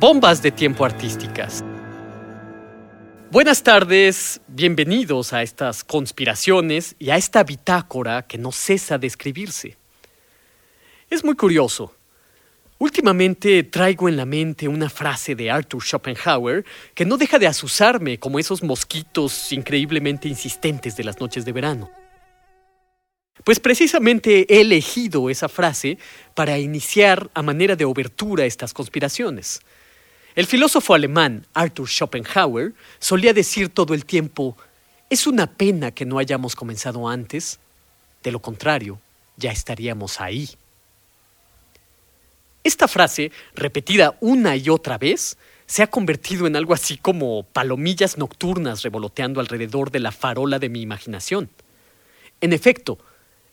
Bombas de tiempo artísticas. Buenas tardes, bienvenidos a estas conspiraciones y a esta bitácora que no cesa de escribirse. Es muy curioso. Últimamente traigo en la mente una frase de Arthur Schopenhauer que no deja de azuzarme como esos mosquitos increíblemente insistentes de las noches de verano. Pues precisamente he elegido esa frase para iniciar a manera de obertura estas conspiraciones. El filósofo alemán Arthur Schopenhauer solía decir todo el tiempo, es una pena que no hayamos comenzado antes, de lo contrario, ya estaríamos ahí. Esta frase, repetida una y otra vez, se ha convertido en algo así como palomillas nocturnas revoloteando alrededor de la farola de mi imaginación. En efecto,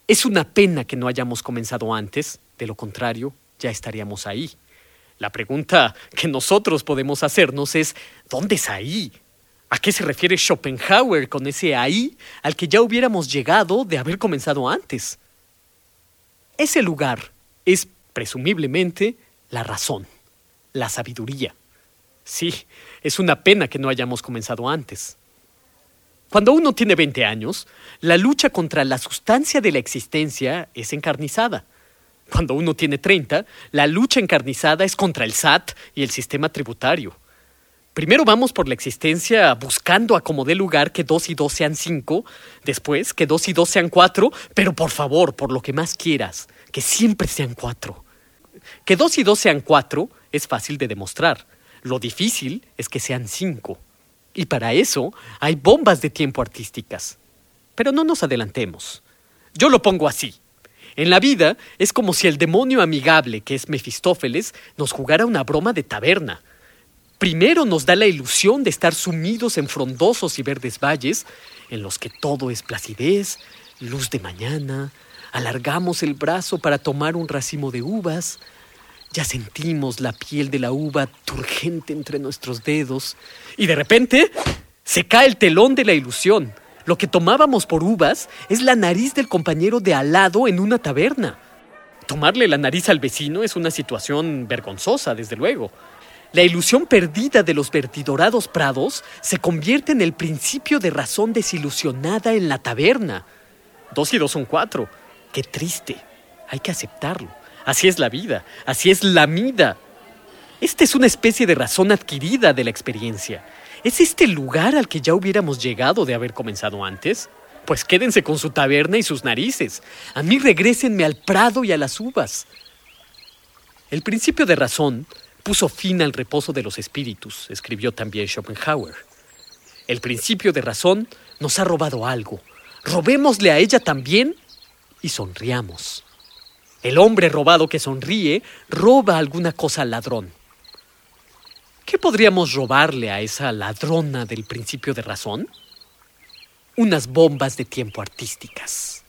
es una pena que no hayamos comenzado antes, de lo contrario, ya estaríamos ahí. La pregunta que nosotros podemos hacernos es, ¿dónde es ahí? ¿A qué se refiere Schopenhauer con ese ahí al que ya hubiéramos llegado de haber comenzado antes? Ese lugar es, presumiblemente, la razón, la sabiduría. Sí, es una pena que no hayamos comenzado antes. Cuando uno tiene 20 años, la lucha contra la sustancia de la existencia es encarnizada. Cuando uno tiene 30, la lucha encarnizada es contra el SAT y el sistema tributario. Primero vamos por la existencia buscando a como dé lugar que dos y dos sean cinco, después que dos y dos sean cuatro, pero por favor, por lo que más quieras, que siempre sean cuatro. Que dos y dos sean cuatro es fácil de demostrar. Lo difícil es que sean cinco. Y para eso hay bombas de tiempo artísticas. Pero no nos adelantemos. Yo lo pongo así. En la vida es como si el demonio amigable, que es Mefistófeles, nos jugara una broma de taberna. Primero nos da la ilusión de estar sumidos en frondosos y verdes valles, en los que todo es placidez, luz de mañana, alargamos el brazo para tomar un racimo de uvas, ya sentimos la piel de la uva turgente entre nuestros dedos, y de repente se cae el telón de la ilusión. Lo que tomábamos por uvas es la nariz del compañero de al lado en una taberna. Tomarle la nariz al vecino es una situación vergonzosa, desde luego. La ilusión perdida de los vertidorados prados se convierte en el principio de razón desilusionada en la taberna. Dos y dos son cuatro. Qué triste. Hay que aceptarlo. Así es la vida. Así es la vida. Esta es una especie de razón adquirida de la experiencia. ¿Es este lugar al que ya hubiéramos llegado de haber comenzado antes? Pues quédense con su taberna y sus narices. A mí regrésenme al prado y a las uvas. El principio de razón puso fin al reposo de los espíritus, escribió también Schopenhauer. El principio de razón nos ha robado algo. Robémosle a ella también y sonriamos. El hombre robado que sonríe roba alguna cosa al ladrón. ¿Qué podríamos robarle a esa ladrona del principio de razón? Unas bombas de tiempo artísticas.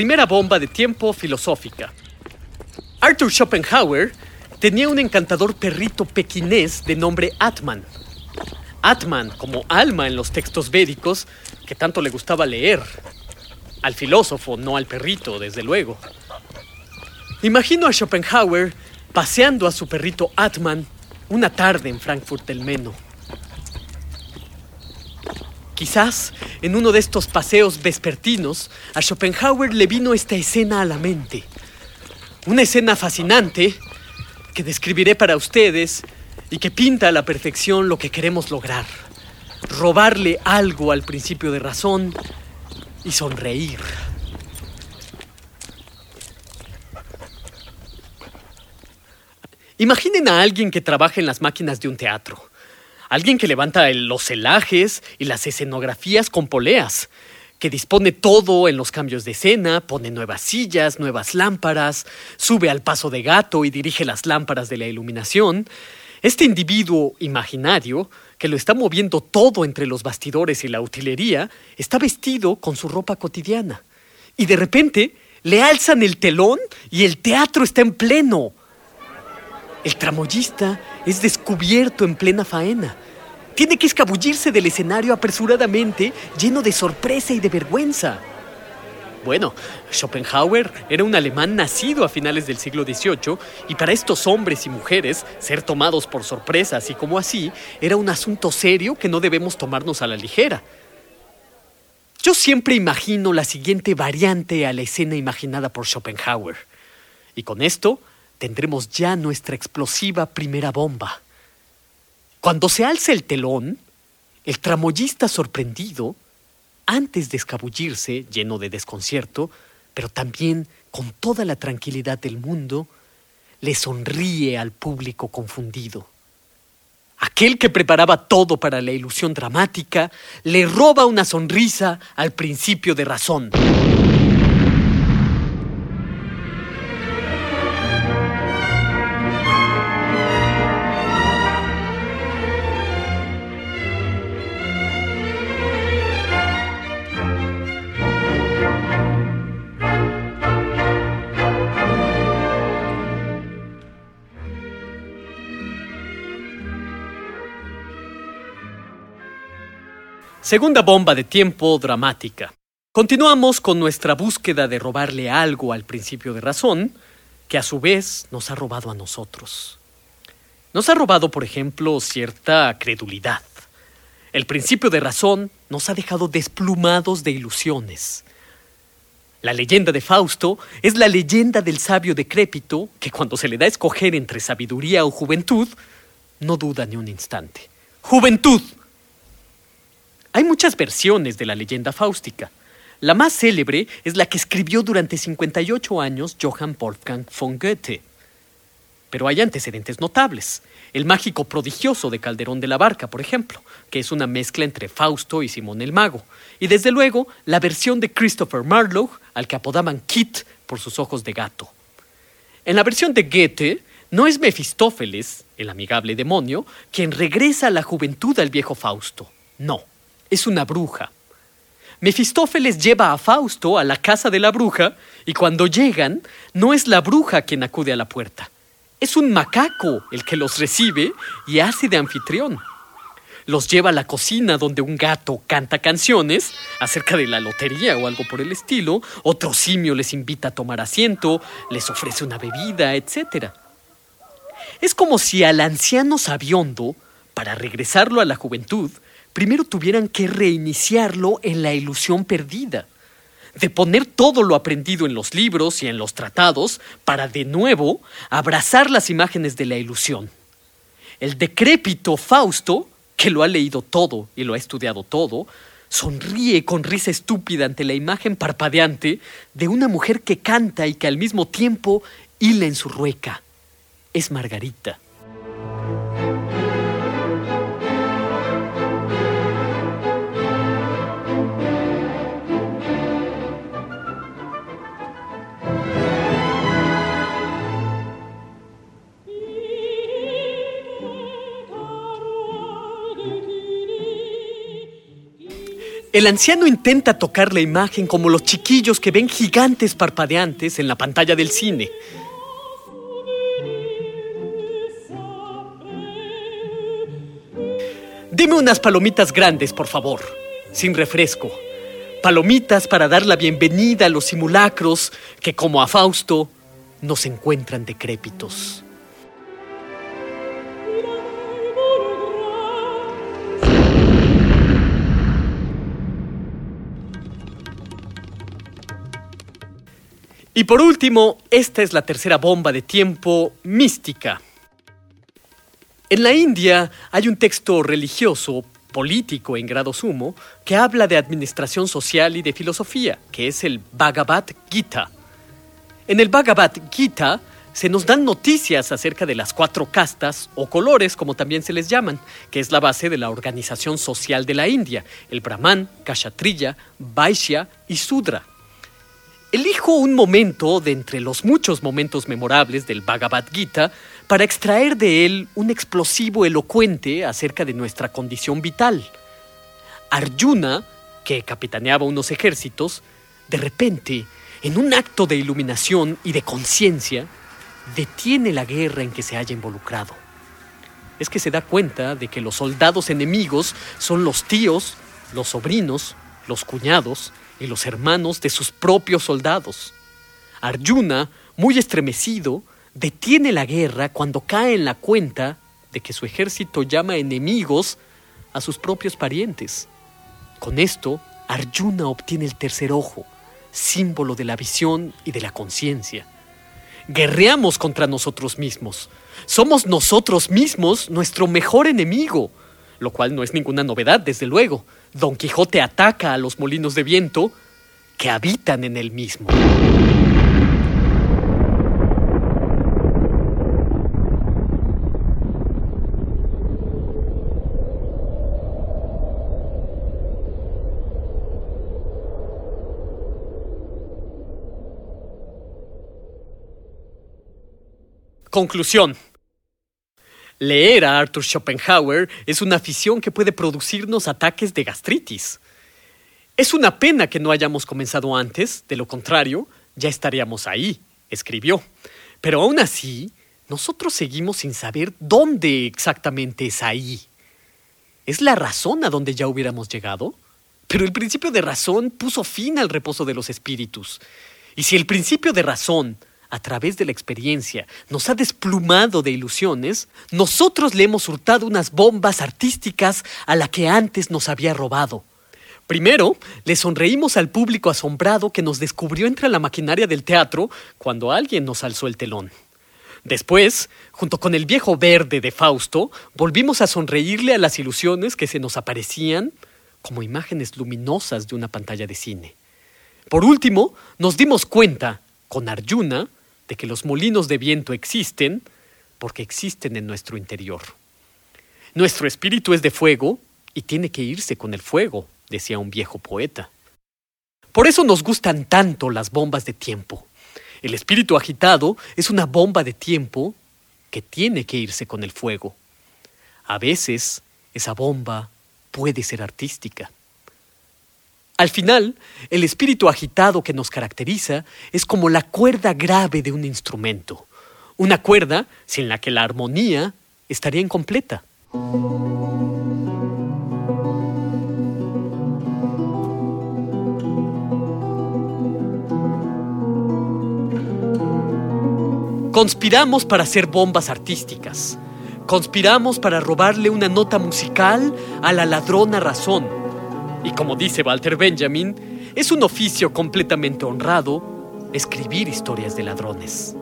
Primera bomba de tiempo filosófica. Arthur Schopenhauer tenía un encantador perrito pequinés de nombre Atman. Atman como alma en los textos védicos que tanto le gustaba leer. Al filósofo, no al perrito, desde luego. Imagino a Schopenhauer paseando a su perrito Atman una tarde en Frankfurt del Meno. Quizás en uno de estos paseos vespertinos a Schopenhauer le vino esta escena a la mente. Una escena fascinante que describiré para ustedes y que pinta a la perfección lo que queremos lograr. Robarle algo al principio de razón y sonreír. Imaginen a alguien que trabaja en las máquinas de un teatro. Alguien que levanta los celajes y las escenografías con poleas, que dispone todo en los cambios de escena, pone nuevas sillas, nuevas lámparas, sube al paso de gato y dirige las lámparas de la iluminación. Este individuo imaginario, que lo está moviendo todo entre los bastidores y la utilería, está vestido con su ropa cotidiana. Y de repente le alzan el telón y el teatro está en pleno. El tramoyista es descubierto en plena faena. Tiene que escabullirse del escenario apresuradamente, lleno de sorpresa y de vergüenza. Bueno, Schopenhauer era un alemán nacido a finales del siglo XVIII y para estos hombres y mujeres ser tomados por sorpresa así como así era un asunto serio que no debemos tomarnos a la ligera. Yo siempre imagino la siguiente variante a la escena imaginada por Schopenhauer. Y con esto tendremos ya nuestra explosiva primera bomba. Cuando se alza el telón, el tramoyista sorprendido, antes de escabullirse, lleno de desconcierto, pero también con toda la tranquilidad del mundo, le sonríe al público confundido. Aquel que preparaba todo para la ilusión dramática le roba una sonrisa al principio de razón. Segunda bomba de tiempo dramática. Continuamos con nuestra búsqueda de robarle algo al principio de razón, que a su vez nos ha robado a nosotros. Nos ha robado, por ejemplo, cierta credulidad. El principio de razón nos ha dejado desplumados de ilusiones. La leyenda de Fausto es la leyenda del sabio decrépito que cuando se le da a escoger entre sabiduría o juventud, no duda ni un instante. Juventud, hay muchas versiones de la leyenda fáustica. La más célebre es la que escribió durante 58 años Johann Wolfgang von Goethe. Pero hay antecedentes notables. El mágico prodigioso de Calderón de la Barca, por ejemplo, que es una mezcla entre Fausto y Simón el Mago. Y desde luego, la versión de Christopher Marlowe, al que apodaban Kit por sus ojos de gato. En la versión de Goethe, no es Mefistófeles, el amigable demonio, quien regresa a la juventud al viejo Fausto. No es una bruja. Mefistófeles lleva a Fausto a la casa de la bruja y cuando llegan no es la bruja quien acude a la puerta. Es un macaco el que los recibe y hace de anfitrión. Los lleva a la cocina donde un gato canta canciones acerca de la lotería o algo por el estilo, otro simio les invita a tomar asiento, les ofrece una bebida, etc. Es como si al anciano sabiondo, para regresarlo a la juventud, primero tuvieran que reiniciarlo en la ilusión perdida, de poner todo lo aprendido en los libros y en los tratados para de nuevo abrazar las imágenes de la ilusión. El decrépito Fausto, que lo ha leído todo y lo ha estudiado todo, sonríe con risa estúpida ante la imagen parpadeante de una mujer que canta y que al mismo tiempo hila en su rueca. Es Margarita. El anciano intenta tocar la imagen como los chiquillos que ven gigantes parpadeantes en la pantalla del cine. Dime unas palomitas grandes, por favor, sin refresco. Palomitas para dar la bienvenida a los simulacros que, como a Fausto, nos encuentran decrépitos. Y por último, esta es la tercera bomba de tiempo mística. En la India hay un texto religioso, político en grado sumo, que habla de administración social y de filosofía, que es el Bhagavad Gita. En el Bhagavad Gita se nos dan noticias acerca de las cuatro castas o colores, como también se les llaman, que es la base de la organización social de la India, el Brahman, Kshatriya, Vaishya y Sudra. Elijo un momento de entre los muchos momentos memorables del Bhagavad Gita para extraer de él un explosivo elocuente acerca de nuestra condición vital. Arjuna, que capitaneaba unos ejércitos, de repente, en un acto de iluminación y de conciencia, detiene la guerra en que se haya involucrado. Es que se da cuenta de que los soldados enemigos son los tíos, los sobrinos, los cuñados y los hermanos de sus propios soldados. Arjuna, muy estremecido, detiene la guerra cuando cae en la cuenta de que su ejército llama enemigos a sus propios parientes. Con esto, Arjuna obtiene el tercer ojo, símbolo de la visión y de la conciencia. Guerreamos contra nosotros mismos. Somos nosotros mismos nuestro mejor enemigo, lo cual no es ninguna novedad, desde luego. Don Quijote ataca a los molinos de viento que habitan en él mismo. Conclusión. Leer a Arthur Schopenhauer es una afición que puede producirnos ataques de gastritis. Es una pena que no hayamos comenzado antes, de lo contrario, ya estaríamos ahí, escribió. Pero aún así, nosotros seguimos sin saber dónde exactamente es ahí. ¿Es la razón a donde ya hubiéramos llegado? Pero el principio de razón puso fin al reposo de los espíritus. Y si el principio de razón a través de la experiencia, nos ha desplumado de ilusiones, nosotros le hemos hurtado unas bombas artísticas a la que antes nos había robado. Primero, le sonreímos al público asombrado que nos descubrió entre la maquinaria del teatro cuando alguien nos alzó el telón. Después, junto con el viejo verde de Fausto, volvimos a sonreírle a las ilusiones que se nos aparecían como imágenes luminosas de una pantalla de cine. Por último, nos dimos cuenta, con Arjuna, de que los molinos de viento existen porque existen en nuestro interior. Nuestro espíritu es de fuego y tiene que irse con el fuego, decía un viejo poeta. Por eso nos gustan tanto las bombas de tiempo. El espíritu agitado es una bomba de tiempo que tiene que irse con el fuego. A veces esa bomba puede ser artística. Al final, el espíritu agitado que nos caracteriza es como la cuerda grave de un instrumento, una cuerda sin la que la armonía estaría incompleta. Conspiramos para hacer bombas artísticas. Conspiramos para robarle una nota musical a la ladrona razón y como dice Walter Benjamin, es un oficio completamente honrado escribir historias de ladrones.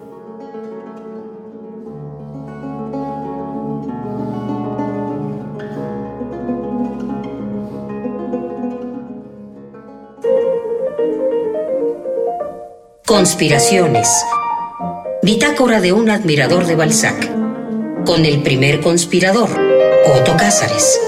Conspiraciones. Bitácora de un admirador de Balzac. Con el primer conspirador, Otto Cázares